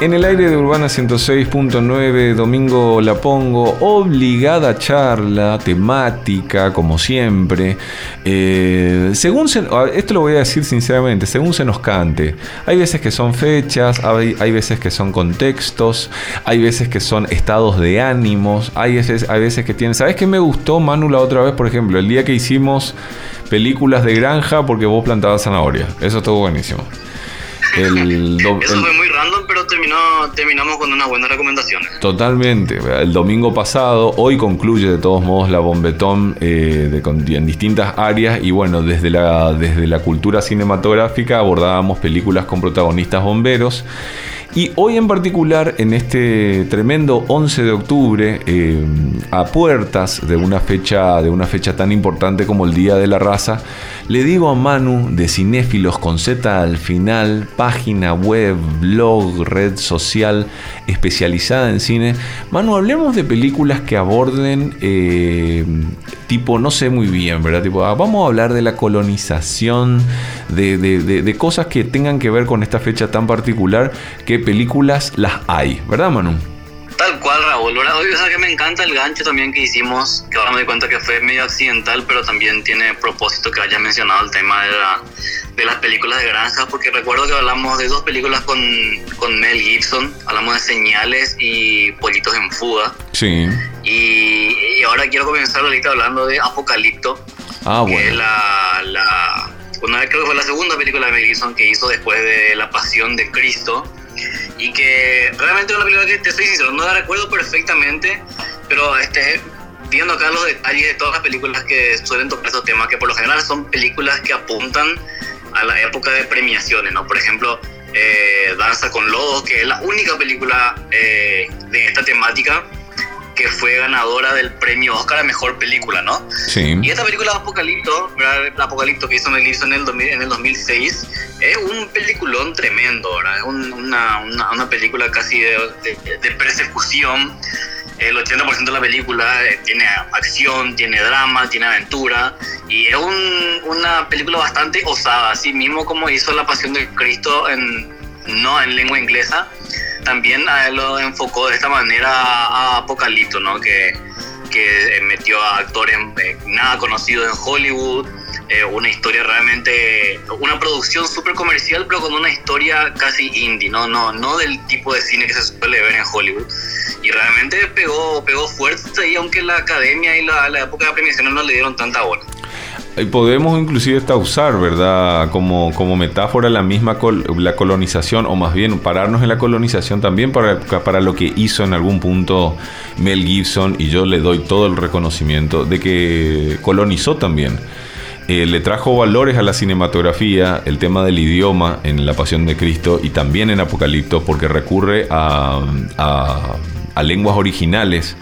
En el aire de Urbana 106.9, domingo la pongo, obligada charla, temática, como siempre. Eh, según se, esto lo voy a decir sinceramente, según se nos cante. Hay veces que son fechas, hay, hay veces que son contextos, hay veces que son estados de ánimos, hay veces, hay veces que tienen. ¿Sabes qué me gustó, Manu, la otra vez, por ejemplo? El día que hicimos películas de granja porque vos plantabas zanahoria. Eso estuvo buenísimo. Eso fue muy random, pero terminamos con unas buenas recomendaciones. Totalmente. El domingo pasado, hoy concluye de todos modos la bombetón eh, en distintas áreas y bueno, desde la, desde la cultura cinematográfica abordábamos películas con protagonistas bomberos. Y hoy en particular, en este tremendo 11 de octubre, eh, a puertas de una, fecha, de una fecha tan importante como el Día de la Raza, le digo a Manu de Cinéfilos con Z al final, página web, blog, red social especializada en cine. Manu, hablemos de películas que aborden eh, tipo, no sé muy bien, ¿verdad? Tipo, ah, vamos a hablar de la colonización, de, de, cosas que tengan que ver con esta fecha tan particular, qué películas las hay, ¿verdad, Manu? Ahora, o sea que me encanta el gancho también que hicimos, que ahora me doy cuenta que fue medio accidental, pero también tiene propósito que haya mencionado el tema de, la, de las películas de granja, porque recuerdo que hablamos de dos películas con, con Mel Gibson, hablamos de Señales y Pollitos en Fuga. Sí. Y, ahora quiero comenzar ahorita hablando de Apocalipto. Ah, bueno. Que es la, la, una, creo que fue la segunda película de Mel Gibson que hizo después de La Pasión de Cristo y que realmente es una película que te soy sincero, no la recuerdo perfectamente, pero este, viendo acá los detalles de todas las películas que suelen tocar estos temas, que por lo general son películas que apuntan a la época de premiaciones, ¿no? Por ejemplo, eh, Danza con Lodos, que es la única película eh, de esta temática que fue ganadora del premio Oscar a Mejor Película, ¿no? Sí. Y esta película Apocalipto, ¿verdad? Apocalipto que hizo Mel Gibson en el, en el 2006, es un peliculón tremendo, ¿verdad? Es una, una, una, película casi de, de, persecución. El 80% de la película eh, tiene acción, tiene drama, tiene aventura y es un, una película bastante osada, así mismo como hizo La Pasión de Cristo en, no en lengua inglesa, también a él lo enfocó de esta manera a Apocalipto, ¿no? Que, que metió a actores eh, nada conocidos en Hollywood, eh, una historia realmente, una producción súper comercial, pero con una historia casi indie, ¿no? No, no del tipo de cine que se suele ver en Hollywood. Y realmente pegó, pegó fuerte y aunque la academia y la, la época de premiaciones no le dieron tanta bola. Y podemos inclusive hasta usar, ¿verdad? Como, como metáfora la misma la colonización, o más bien pararnos en la colonización también para, para lo que hizo en algún punto Mel Gibson, y yo le doy todo el reconocimiento de que colonizó también. Eh, le trajo valores a la cinematografía, el tema del idioma en La Pasión de Cristo y también en Apocalipto, porque recurre a lenguas originales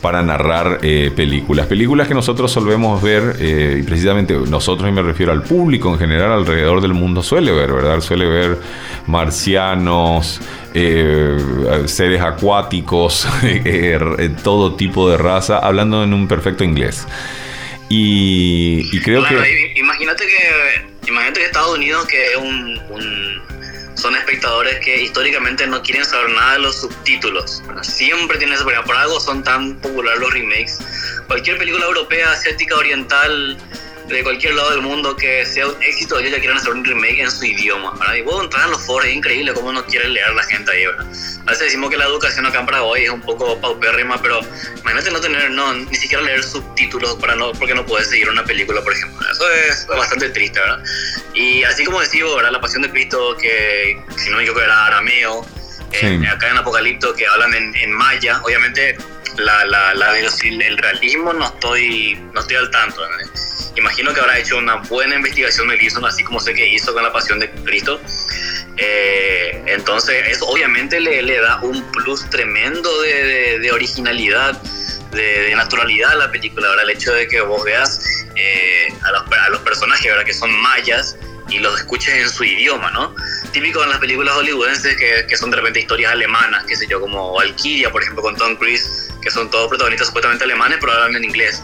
para narrar eh, películas. Películas que nosotros solemos ver, eh, y precisamente nosotros, y me refiero al público en general alrededor del mundo, suele ver, ¿verdad? Suele ver marcianos, eh, seres acuáticos, todo tipo de raza, hablando en un perfecto inglés. Y, creo que... Imagínate que, imagínate que Estados Unidos, que es un son espectadores que históricamente no quieren saber nada de los subtítulos. Siempre tienen ese problema. Por algo son tan populares los remakes. Cualquier película europea, asiática, oriental, de cualquier lado del mundo que sea un éxito, ellos ya quieren hacer un remake en su idioma. ¿verdad? Y puedo entrar en los foros, es increíble cómo no quiere leer la gente ahí. ¿verdad? A veces decimos que la educación acá en Paraguay es un poco paupérrima, pero imagínate no tener, no, ni siquiera leer subtítulos para no, porque no puedes seguir una película, por ejemplo. Eso es bastante triste, ¿verdad? Y así como decimos, ¿verdad? La pasión de Cristo, que si no me equivoco era arameo, eh, acá en Apocalipto que hablan en, en maya, obviamente la, la, la, el realismo no estoy, no estoy al tanto. Imagino que habrá hecho una buena investigación de Gibson, así como sé que hizo con la Pasión de Cristo. Eh, entonces, eso obviamente le, le, da un plus tremendo de, de, originalidad, de, naturalidad a la película. Ahora, el hecho de que vos veas eh, a, los, a, los, personajes ¿verdad? que son mayas y los escuches en su idioma, ¿no? Típico en las películas hollywoodenses que, que son de repente historias alemanas, qué sé yo, como Valkyria, por ejemplo, con Tom Cruise, que son todos protagonistas supuestamente alemanes, pero hablan en inglés.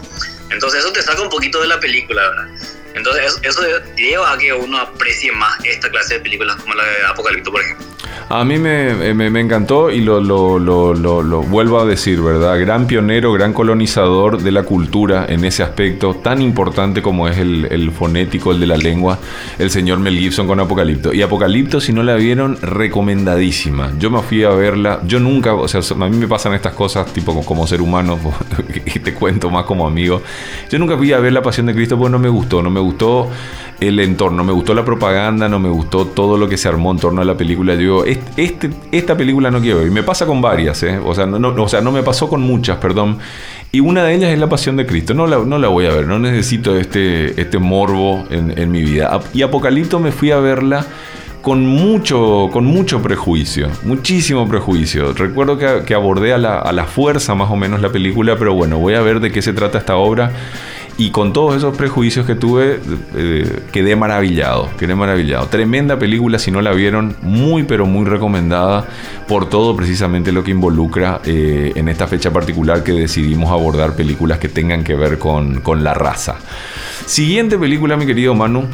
Entonces eso te saca un poquito de la película, ¿verdad? Entonces eso, lleva a que uno aprecie más esta clase de películas como la de Apocalipto, por ejemplo. A mí me, me, encantó y lo, lo, vuelvo a decir, ¿verdad? Gran pionero, gran colonizador de la cultura en ese aspecto tan importante como es el, el, fonético, el de la lengua, el señor Mel Gibson con Apocalipto. Y Apocalipto, si no la vieron, recomendadísima. Yo me fui a verla, yo nunca, o sea, a mí me pasan estas cosas tipo como, ser humano, y te cuento más como amigo. Yo nunca fui a ver La Pasión de Cristo porque no me gustó, no me gustó el entorno, me gustó la propaganda, no me gustó todo lo que se armó en torno a la película. Yo digo, este, esta película no quiero ver. Y me pasa con varias, ¿eh? O sea, no, o sea, no me pasó con muchas, perdón. Y una de ellas es La Pasión de Cristo. No la, no la voy a ver, no necesito este, este morbo en, mi vida. Y Apocalipto me fui a verla con mucho, con mucho prejuicio, muchísimo prejuicio. Recuerdo que, que abordé a la, a la fuerza más o menos la película, pero bueno, voy a ver de qué se trata esta obra. Y con todos esos prejuicios que tuve, eh, quedé maravillado, quedé maravillado. Tremenda película, si no la vieron, muy pero muy recomendada por todo precisamente lo que involucra eh, en esta fecha particular que decidimos abordar películas que tengan que ver con, con la raza. Siguiente película, mi querido Manu.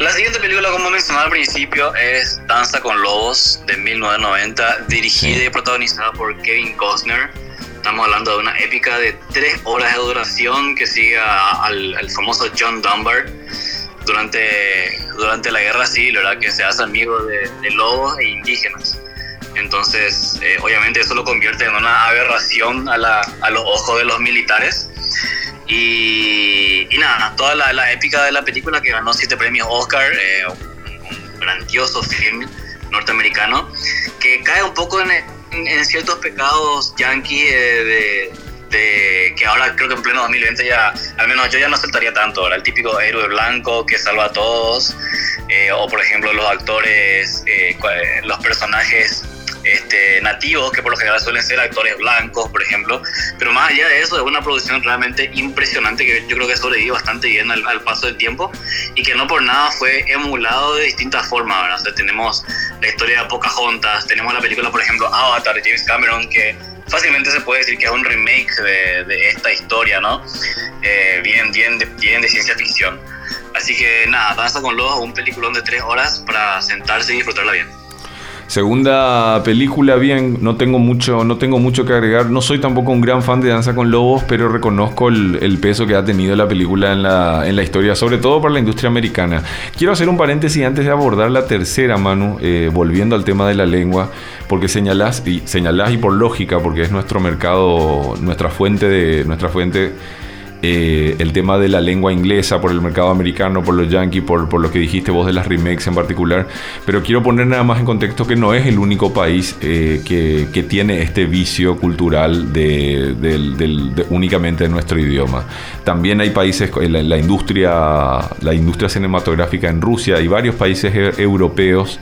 La siguiente película, como mencionaba al principio, es Danza con Lobos de 1990, dirigida y protagonizada por Kevin Costner Estamos hablando de una épica de tres horas de duración que sigue al, famoso John Dunbar durante, durante la guerra civil, ¿verdad? Que se hace amigo de, lobos e indígenas. Entonces, eh, obviamente eso lo convierte en una aberración a, la, a los ojos de los militares. Y, y nada, toda la, la, épica de la película que ganó siete premios Oscar, eh, un, grandioso film norteamericano, que cae un poco en, en, ciertos pecados yankees de, de, que ahora creo que en pleno 2020 ya, al menos yo ya no aceptaría tanto, ¿verdad? El típico héroe blanco que salva a todos, eh, o por ejemplo los actores, eh, los personajes este, nativos, que por lo general suelen ser actores blancos, por ejemplo. Pero más allá de eso, es una producción realmente impresionante que yo creo que sobrevivió bastante bien al, paso del tiempo y que no por nada fue emulado de distintas formas. tenemos la historia de Pocahontas, tenemos la película, por ejemplo, Avatar de James Cameron, que fácilmente se puede decir que es un remake de, esta historia, ¿no? Eh, bien, bien, de, bien de ciencia ficción. Así que nada, Danza con Lobos, un peliculón de tres horas para sentarse y disfrutarla bien. Segunda película, bien, no tengo mucho, no tengo mucho que agregar. No soy tampoco un gran fan de Danza con Lobos, pero reconozco el, peso que ha tenido la película en la, en la, historia, sobre todo para la industria americana. Quiero hacer un paréntesis antes de abordar la tercera, Manu, eh, volviendo al tema de la lengua, porque señalás y señalás y por lógica, porque es nuestro mercado, nuestra fuente de nuestra fuente eh, el tema de la lengua inglesa por el mercado americano, por los yankees, por, por, lo que dijiste vos de las remakes en particular. Pero quiero poner nada más en contexto que no es el único país eh, que, que, tiene este vicio cultural únicamente de nuestro idioma. También hay países, la, la, industria, la industria cinematográfica en Rusia y varios países e, europeos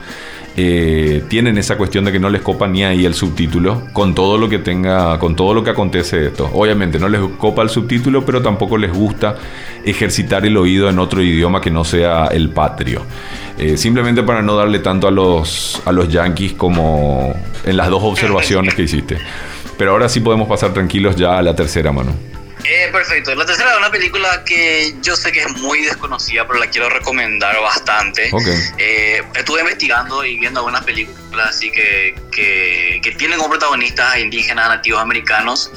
eh, tienen esa cuestión de que no les copa ni ahí el subtítulo con todo lo que tenga, con todo lo que acontece esto. Obviamente no les copa el subtítulo, pero tampoco les gusta ejercitar el oído en otro idioma que no sea el patrio. Eh, simplemente para no darle tanto a los, a los yankees como en las dos observaciones que hiciste. Pero ahora sí podemos pasar tranquilos ya a la tercera mano. Eh, perfecto. La tercera es una película que yo sé que es muy desconocida, pero la quiero recomendar bastante. Eh, estuve investigando y viendo algunas películas así que, que, que, tienen como protagonistas a indígenas, nativos americanos.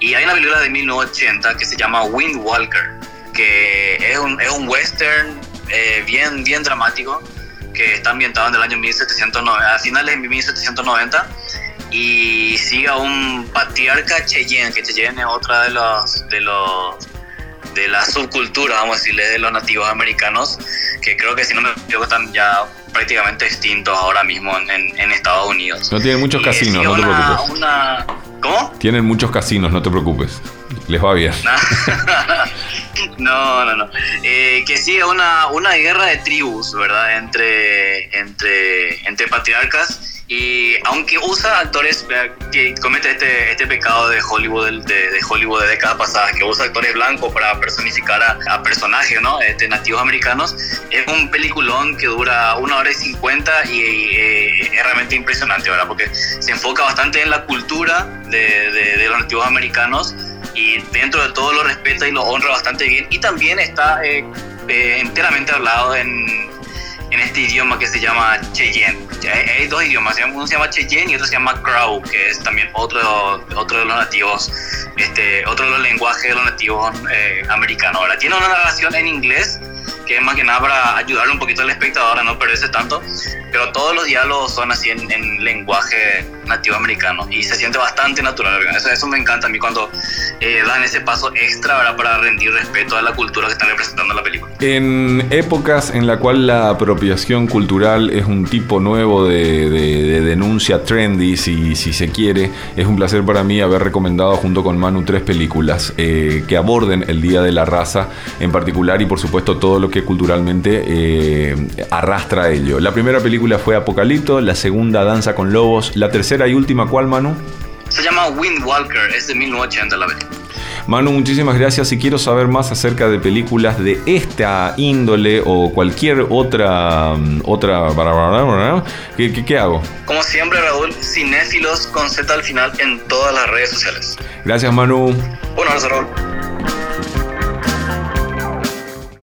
Y hay una película de 1980 que se llama Windwalker, que es un, es un western eh, bien, bien dramático, que está ambientado en el año 1790, a finales de 1790 y siga un patriarca Cheyenne, que Cheyenne es otra de los de los de la subcultura, vamos a decirle, de los nativos americanos, que creo que si no me equivoco están ya prácticamente extintos ahora mismo en, en Estados Unidos. No tienen muchos casinos, no te preocupes. ¿Cómo? Tienen muchos casinos, no te preocupes. Les va bien. no, no, no. Eh, que sigue una, una guerra de tribus, ¿verdad? Entre, entre, entre patriarcas y aunque usa actores que comete este, este pecado de Hollywood de, de, Hollywood de décadas pasadas, que usa actores blancos para personificar a, personajes ¿no? este, nativos americanos, es un peliculón que dura una hora y cincuenta y, eh, es realmente impresionante, ¿verdad? Porque se enfoca bastante en la cultura de, de, los nativos americanos y dentro de todo lo respeta y lo honra bastante bien y también está eh, eh, enteramente hablado en en este idioma que se llama Cheyenne. Hay, dos idiomas, uno se llama Cheyenne y otro se llama Crow, que es también otro, otro de los nativos, este, otro de los lenguajes de los nativos eh, americanos. Ahora, tiene una narración en inglés que es más que nada para ayudarle un poquito al espectador a no perderse tanto, pero todos los diálogos son así en, lenguaje nativo americano y se siente bastante natural. Eso, eso me encanta a mí cuando eh, dan ese paso extra para rendir respeto a la cultura que están representando en la película. En épocas en la cual la apropiación cultural es un tipo nuevo de, denuncia trendy, si, si, se quiere, es un placer para mí haber recomendado junto con Manu tres películas eh, que aborden el Día de la Raza en particular y por supuesto todo lo que culturalmente eh, arrastra a ello. La primera película fue Apocalipto, la segunda Danza con Lobos, la tercera y última, ¿cuál, Manu? Se llama Windwalker, es de 1980 la película. Manu, muchísimas gracias. Si quiero saber más acerca de películas de esta índole o cualquier otra otra ¿qué, qué, qué hago? Como siempre, Raúl, cinéfilos con Z al final en todas las redes sociales. Gracias, Manu. Abrazo, Raúl.